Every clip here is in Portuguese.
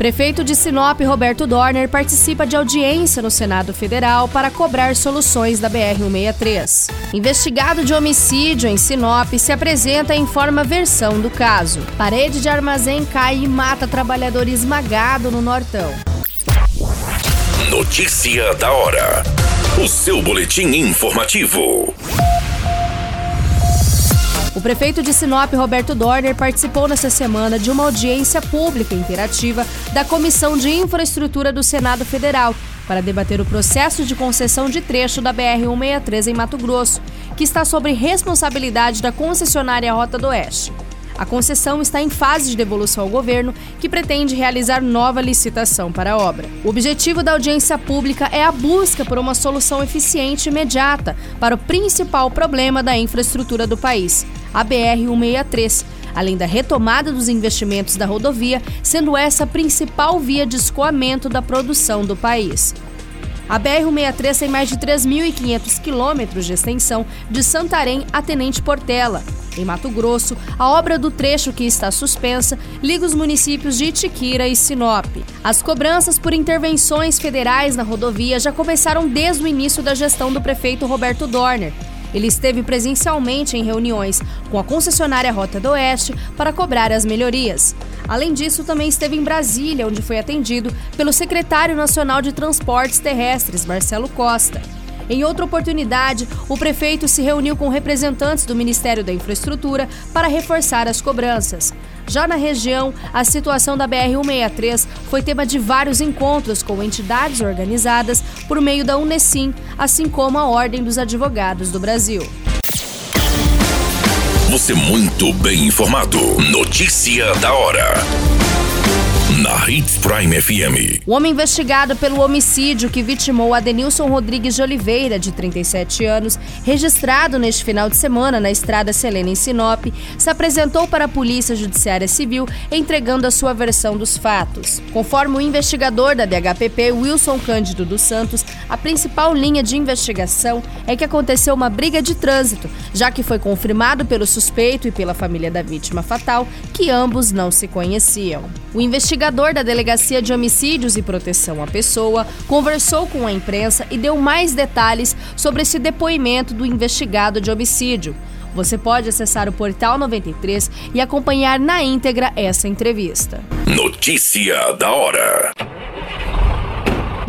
Prefeito de Sinop, Roberto Dorner, participa de audiência no Senado Federal para cobrar soluções da BR-163. Investigado de homicídio em Sinop se apresenta e informa versão do caso. Parede de armazém cai e mata trabalhador esmagado no Nortão. Notícia da hora. O seu boletim informativo. O prefeito de Sinop, Roberto Dorner, participou nesta semana de uma audiência pública interativa da Comissão de Infraestrutura do Senado Federal para debater o processo de concessão de trecho da BR-163 em Mato Grosso, que está sob responsabilidade da concessionária Rota do Oeste. A concessão está em fase de devolução ao governo, que pretende realizar nova licitação para a obra. O objetivo da audiência pública é a busca por uma solução eficiente e imediata para o principal problema da infraestrutura do país, a BR-163 além da retomada dos investimentos da rodovia, sendo essa a principal via de escoamento da produção do país. A BR-163 tem mais de 3.500 quilômetros de extensão de Santarém a Tenente Portela. Em Mato Grosso, a obra do trecho que está suspensa liga os municípios de Itiquira e Sinop. As cobranças por intervenções federais na rodovia já começaram desde o início da gestão do prefeito Roberto Dorner. Ele esteve presencialmente em reuniões com a concessionária Rota do Oeste para cobrar as melhorias. Além disso, também esteve em Brasília, onde foi atendido pelo secretário nacional de Transportes Terrestres, Marcelo Costa. Em outra oportunidade, o prefeito se reuniu com representantes do Ministério da Infraestrutura para reforçar as cobranças. Já na região, a situação da BR-163 foi tema de vários encontros com entidades organizadas por meio da Unesim, assim como a Ordem dos Advogados do Brasil. Você muito bem informado. Notícia da hora na Hits Prime FM. O homem investigado pelo homicídio que vitimou Adenilson Rodrigues de Oliveira, de 37 anos, registrado neste final de semana na estrada Selena em Sinop, se apresentou para a Polícia Judiciária Civil entregando a sua versão dos fatos. Conforme o investigador da DHPP, Wilson Cândido dos Santos, a principal linha de investigação é que aconteceu uma briga de trânsito, já que foi confirmado pelo suspeito e pela família da vítima fatal que ambos não se conheciam. O investigador investigador da Delegacia de Homicídios e Proteção à Pessoa conversou com a imprensa e deu mais detalhes sobre esse depoimento do investigado de homicídio. Você pode acessar o Portal 93 e acompanhar na íntegra essa entrevista. Notícia da hora.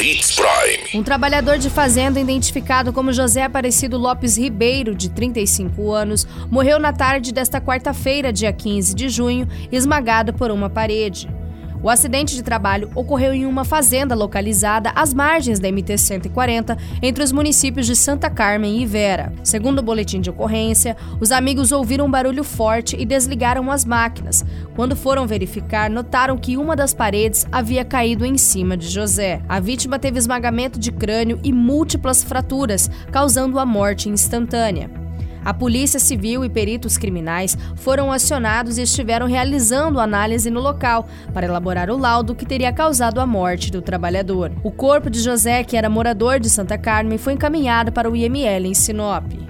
Hits Prime. Um trabalhador de fazenda identificado como José Aparecido Lopes Ribeiro, de 35 anos, morreu na tarde desta quarta-feira, dia 15 de junho, esmagado por uma parede. O acidente de trabalho ocorreu em uma fazenda localizada às margens da MT-140, entre os municípios de Santa Carmen e Vera. Segundo o boletim de ocorrência, os amigos ouviram um barulho forte e desligaram as máquinas. Quando foram verificar, notaram que uma das paredes havia caído em cima de José. A vítima teve esmagamento de crânio e múltiplas fraturas, causando a morte instantânea. A Polícia Civil e peritos criminais foram acionados e estiveram realizando análise no local para elaborar o laudo que teria causado a morte do trabalhador. O corpo de José, que era morador de Santa Carmen, foi encaminhado para o IML em Sinop.